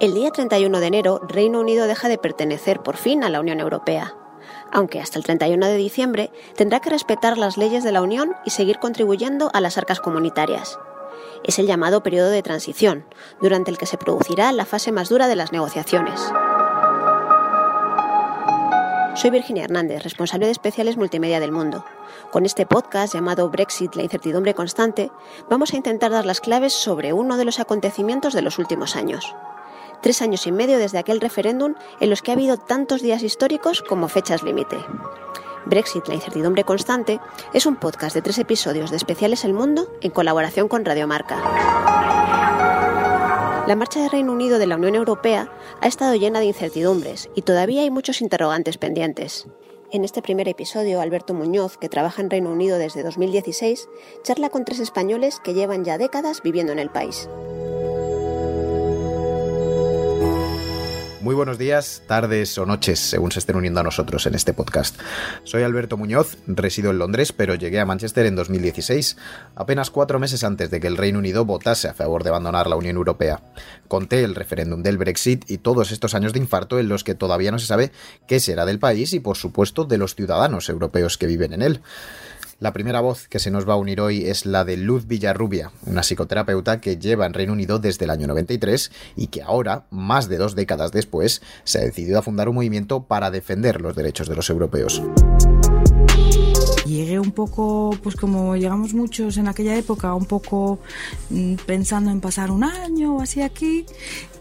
El día 31 de enero, Reino Unido deja de pertenecer por fin a la Unión Europea, aunque hasta el 31 de diciembre tendrá que respetar las leyes de la Unión y seguir contribuyendo a las arcas comunitarias. Es el llamado periodo de transición, durante el que se producirá la fase más dura de las negociaciones. Soy Virginia Hernández, responsable de especiales multimedia del mundo. Con este podcast llamado Brexit, la incertidumbre constante, vamos a intentar dar las claves sobre uno de los acontecimientos de los últimos años. Tres años y medio desde aquel referéndum en los que ha habido tantos días históricos como fechas límite. Brexit, la incertidumbre constante, es un podcast de tres episodios de especiales El Mundo en colaboración con Radiomarca. La marcha de Reino Unido de la Unión Europea ha estado llena de incertidumbres y todavía hay muchos interrogantes pendientes. En este primer episodio, Alberto Muñoz, que trabaja en Reino Unido desde 2016, charla con tres españoles que llevan ya décadas viviendo en el país. Muy buenos días, tardes o noches, según se estén uniendo a nosotros en este podcast. Soy Alberto Muñoz, resido en Londres, pero llegué a Manchester en 2016, apenas cuatro meses antes de que el Reino Unido votase a favor de abandonar la Unión Europea. Conté el referéndum del Brexit y todos estos años de infarto en los que todavía no se sabe qué será del país y, por supuesto, de los ciudadanos europeos que viven en él. La primera voz que se nos va a unir hoy es la de Luz Villarrubia, una psicoterapeuta que lleva en Reino Unido desde el año 93 y que ahora, más de dos décadas después, se ha decidido a fundar un movimiento para defender los derechos de los europeos. Llegué un poco, pues como llegamos muchos en aquella época, un poco mm, pensando en pasar un año o así aquí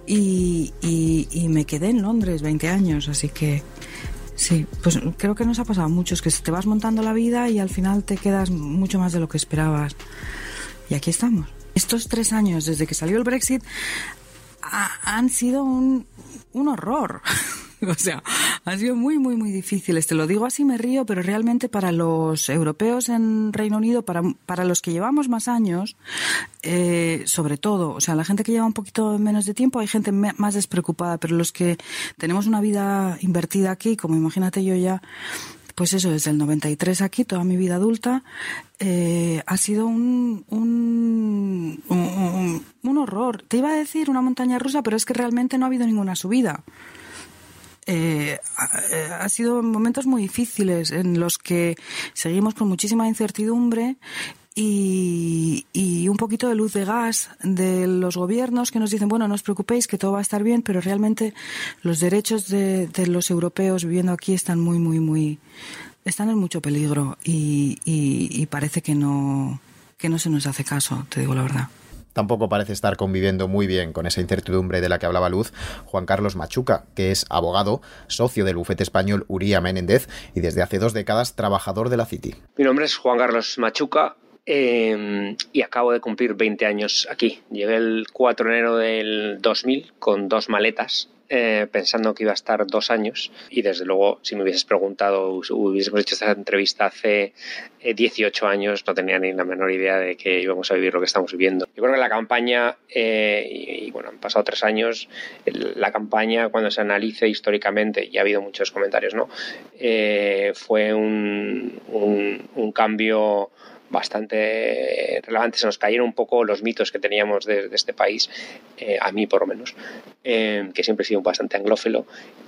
y, y me quedé en Londres 20 años, así que Sí, pues creo que nos ha pasado a muchos, que te vas montando la vida y al final te quedas mucho más de lo que esperabas. Y aquí estamos. Estos tres años desde que salió el Brexit han sido un, un horror. o sea, han sido muy, muy, muy difíciles. Te lo digo así, me río, pero realmente para los europeos en Reino Unido, para, para los que llevamos más años, eh, sobre todo, o sea, la gente que lleva un poquito menos de tiempo, hay gente más despreocupada, pero los que tenemos una vida invertida aquí, como imagínate yo ya, pues eso, desde el 93 aquí, toda mi vida adulta, eh, ha sido un, un, un, un, horror. Te iba a decir una montaña rusa, pero es que realmente no ha habido ninguna subida. Eh, ha sido momentos muy difíciles en los que seguimos con muchísima incertidumbre y, un poquito de luz de gas de los gobiernos que nos dicen, bueno, no os preocupéis, que todo va a estar bien, pero realmente los derechos de, los europeos viviendo aquí están muy, muy, muy, están en mucho peligro y, y parece que no, que no se nos hace caso, te digo la verdad tampoco parece estar conviviendo muy bien con esa incertidumbre de la que hablaba Luz Juan Carlos Machuca, que es abogado, socio del bufete español Uría Menéndez y desde hace dos décadas trabajador de la City. Mi nombre es Juan Carlos Machuca, em, y acabo de cumplir 20 años aquí. Llegué el 4 de enero del 2000 con dos maletas eh, pensando que iba a estar dos años y desde luego si me hubieses preguntado, hubiésemos hecho esta entrevista hace 18 eh, años, no tenía ni la menor idea de que íbamos a vivir lo que estamos viviendo. Yo creo que la campaña, eh, y, bueno, han pasado tres años, la campaña cuando se analice históricamente, y ha habido muchos comentarios, ¿no? fue un, un cambio bastante relevante. Se nos cayeron un poco los mitos que teníamos de, este país, eh, a mí por lo menos, eh, que siempre he sido bastante anglófilo.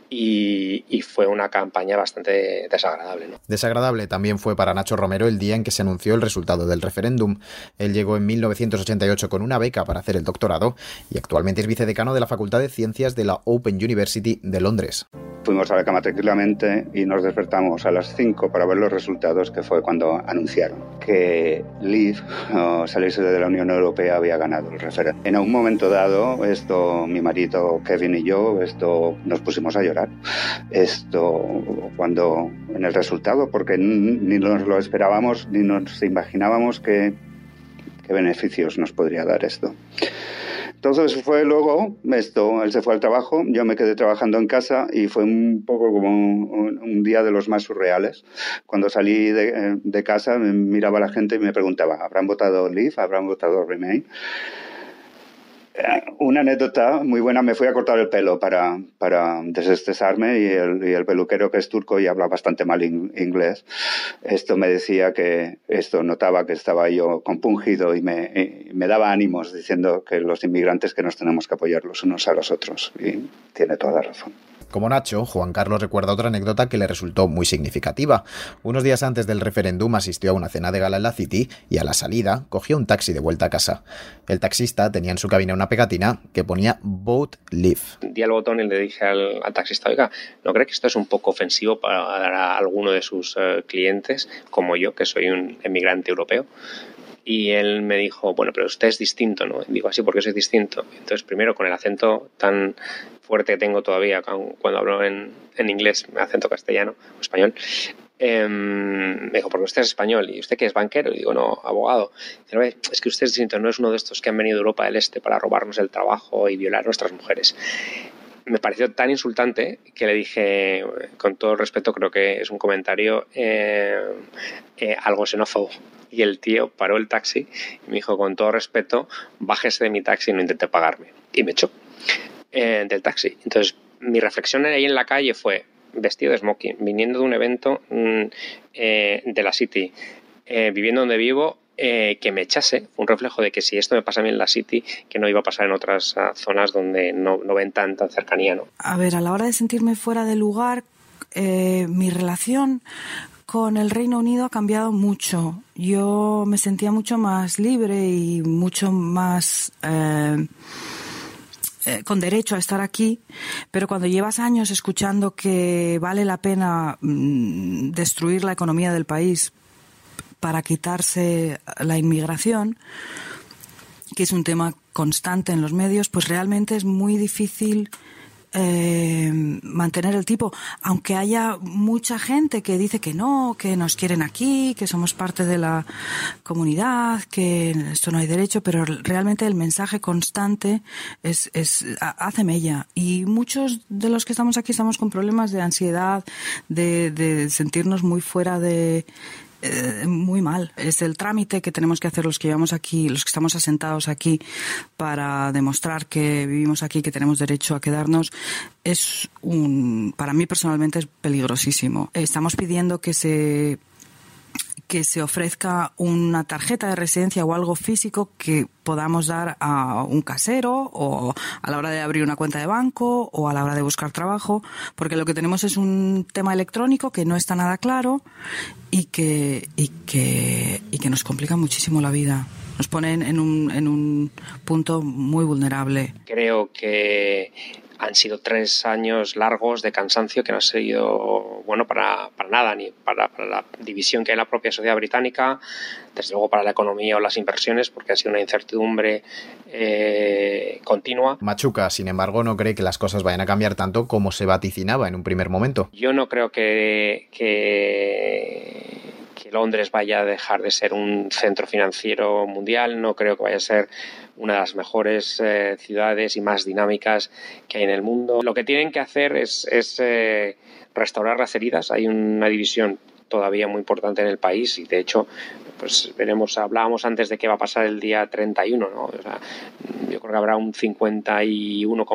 Y, fue una campaña bastante desagradable. Desagradable también fue para Nacho Romero el día en que se anunció el resultado del referéndum. Él llegó en 1988 con una beca para hacer el doctorado y actualmente es vicedecano de la Facultad de Ciencias de la Open University de Londres. Fuimos a la cama tranquilamente y nos despertamos a las 5 para ver los resultados, que fue cuando anunciaron que Leave, o salirse de la Unión Europea, había ganado el referéndum. En un momento dado, esto, mi marido Kevin y yo, esto, nos pusimos a llorar. Esto, cuando en el resultado, porque ni nos lo esperábamos, ni nos imaginábamos qué beneficios nos podría dar esto. Entonces fue luego, esto, él se fue al trabajo, yo me quedé trabajando en casa y fue un poco como un, día de los más surreales. Cuando salí de, de, casa miraba a la gente y me preguntaba, ¿habrán votado Leave? ¿Habrán votado Remain? Una anécdota muy buena, me fui a cortar el pelo para, para desestresarme y el, y el peluquero que es turco y habla bastante mal inglés, esto me decía que esto notaba que estaba yo compungido y me, y me daba ánimos diciendo que los inmigrantes que nos tenemos que apoyar los unos a los otros y tiene toda la razón. Como Nacho, Juan Carlos recuerda otra anécdota que le resultó muy significativa. Unos días antes del referéndum asistió a una cena de gala en la City y a la salida cogió un taxi de vuelta a casa. El taxista tenía en su cabina una pegatina que ponía Vote Leave. Di al botón y le dije al, taxista, oiga, ¿no cree que esto es un poco ofensivo para alguno de sus eh, clientes, como yo, que soy un emigrante europeo? Y él me dijo, bueno, pero usted es distinto, ¿no? Y digo, así, porque soy distinto? Entonces, primero, con el acento tan fuerte que tengo todavía cuando hablo en, en inglés, acento castellano o español, em, me dijo, porque usted es español y usted que es banquero, y digo, no, abogado. Dice, es que usted es distinto, no es uno de estos que han venido de Europa del Este para robarnos el trabajo y violar a nuestras mujeres. Me pareció tan insultante que le dije, con todo respeto, creo que es un comentario eh, eh, algo xenófobo y el tío paró el taxi y me dijo, con todo respeto, bájese de mi taxi y no intente pagarme. Y me echó eh, del taxi. Entonces, mi reflexión ahí en la calle fue, vestido de smoking, viniendo de un evento mm, de la City, viviendo donde vivo, que me echase, un reflejo de que si esto me pasa a mí en la City, que no iba a pasar en otras ah, zonas donde no, no ven tan, cercanía. ¿no? A ver, a la hora de sentirme fuera de lugar, mi relación con el Reino Unido ha cambiado mucho. Yo me sentía mucho más libre y mucho más eh, eh, con derecho a estar aquí, pero cuando llevas años escuchando que vale la pena mm, destruir la economía del país para quitarse la inmigración, que es un tema constante en los medios, pues realmente es muy difícil eh, mantener el tipo, aunque haya mucha gente que dice que no, que nos quieren aquí, que somos parte de la comunidad, que esto no hay derecho, pero realmente el mensaje constante es, es hace mella. Y muchos de los que estamos aquí estamos con problemas de ansiedad, de, de sentirnos muy fuera de eh, muy mal. Es el trámite que tenemos que hacer los que llevamos aquí, los que estamos asentados aquí para demostrar que vivimos aquí, que tenemos derecho a quedarnos. Es un, para mí personalmente es peligrosísimo. Estamos pidiendo que se que se ofrezca una tarjeta de residencia o algo físico que podamos dar a un casero o a la hora de abrir una cuenta de banco o a la hora de buscar trabajo, porque lo que tenemos es un tema electrónico que no está nada claro y que, y que, y que nos complica muchísimo la vida. Nos ponen en un, en un punto muy vulnerable. Creo que han sido tres años largos de cansancio que no han sido bueno para, para nada, ni para, la división que hay en la propia sociedad británica, desde luego para la economía o las inversiones, porque ha sido una incertidumbre eh, continua. Machuca, sin embargo, no cree que las cosas vayan a cambiar tanto como se vaticinaba en un primer momento. Yo no creo que, que Londres vaya a dejar de ser un centro financiero mundial, no creo que vaya a ser una de las mejores eh, ciudades y más dinámicas que hay en el mundo. Lo que tienen que hacer es, eh, restaurar las heridas. Hay una división todavía muy importante en el país y de hecho pues veremos hablábamos antes de qué va a pasar el día 31 ¿no? yo creo que habrá un 51,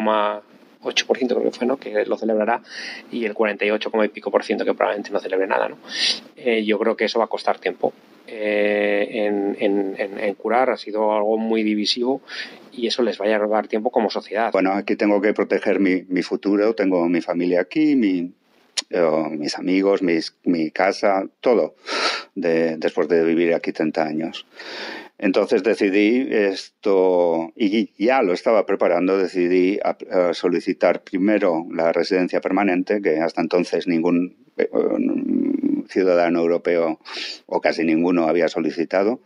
8% creo que fue, ¿no? Que lo celebrará y el 48, y pico por ciento que probablemente no celebre nada, ¿no? Eh, yo creo que eso va a costar tiempo. Eh, en, curar ha sido algo muy divisivo y eso les va a llevar tiempo como sociedad. Bueno, aquí tengo que proteger mi, futuro, tengo mi familia aquí, mi, eh, mis amigos, mi casa, todo, después de vivir aquí 30 años. Entonces decidí esto, y ya lo estaba preparando, decidí solicitar primero la residencia permanente, que hasta entonces ningún eh, ciudadano europeo o casi ninguno había solicitado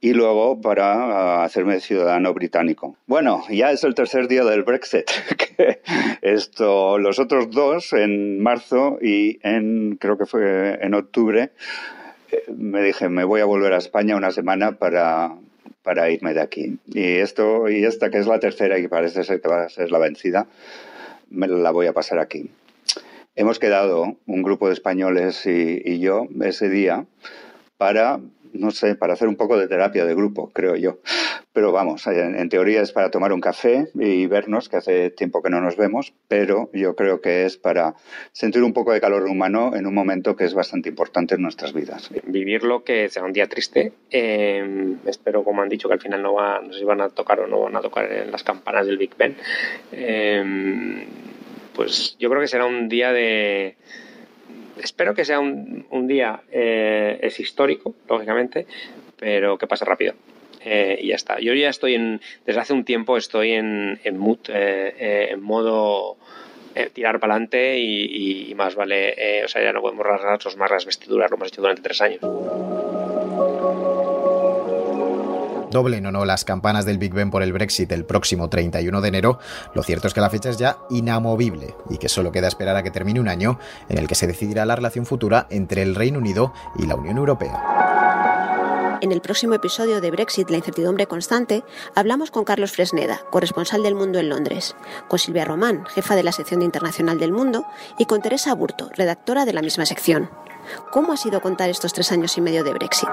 y luego para hacerme ciudadano británico. Bueno, ya es el tercer día del Brexit. esto, los otros dos en marzo y en creo que fue en octubre me dije, me voy a volver a España una semana para, para irme de aquí. Y esto y esta que es la tercera y parece ser que va a ser la vencida, me la voy a pasar aquí. Hemos quedado un grupo de españoles y, y yo ese día para no sé, para hacer un poco de terapia de grupo, creo yo. Pero vamos, en, teoría es para tomar un café y vernos, que hace tiempo que no nos vemos, pero yo creo que es para sentir un poco de calor humano en un momento que es bastante importante en nuestras vidas. Vivirlo, que sea un día triste. Eh, espero, como han dicho, que al final no, va, no sé si van a tocar o no van a tocar en las campanas del Big Ben. Eh, pues yo creo que será un día de espero que sea un, día, eh, es histórico, lógicamente, pero que pase rápido. Eh, y ya está. Yo ya estoy en, desde hace un tiempo estoy en, en mood, eh, en modo tirar para adelante y, más vale, o sea, ya no podemos rasgarnos más las vestiduras, lo hemos hecho durante tres años. Doblen o no las campanas del Big Ben por el Brexit el próximo 31 de enero, lo cierto es que la fecha es ya inamovible y que solo queda esperar a que termine un año en el que se decidirá la relación futura entre el Reino Unido y la Unión Europea. En el próximo episodio de Brexit, la incertidumbre constante, hablamos con Carlos Fresneda, corresponsal del Mundo en Londres, con Silvia Román, jefa de la sección de Internacional del Mundo, y con Teresa Burto, redactora de la misma sección. ¿Cómo ha sido contar estos tres años y medio de Brexit?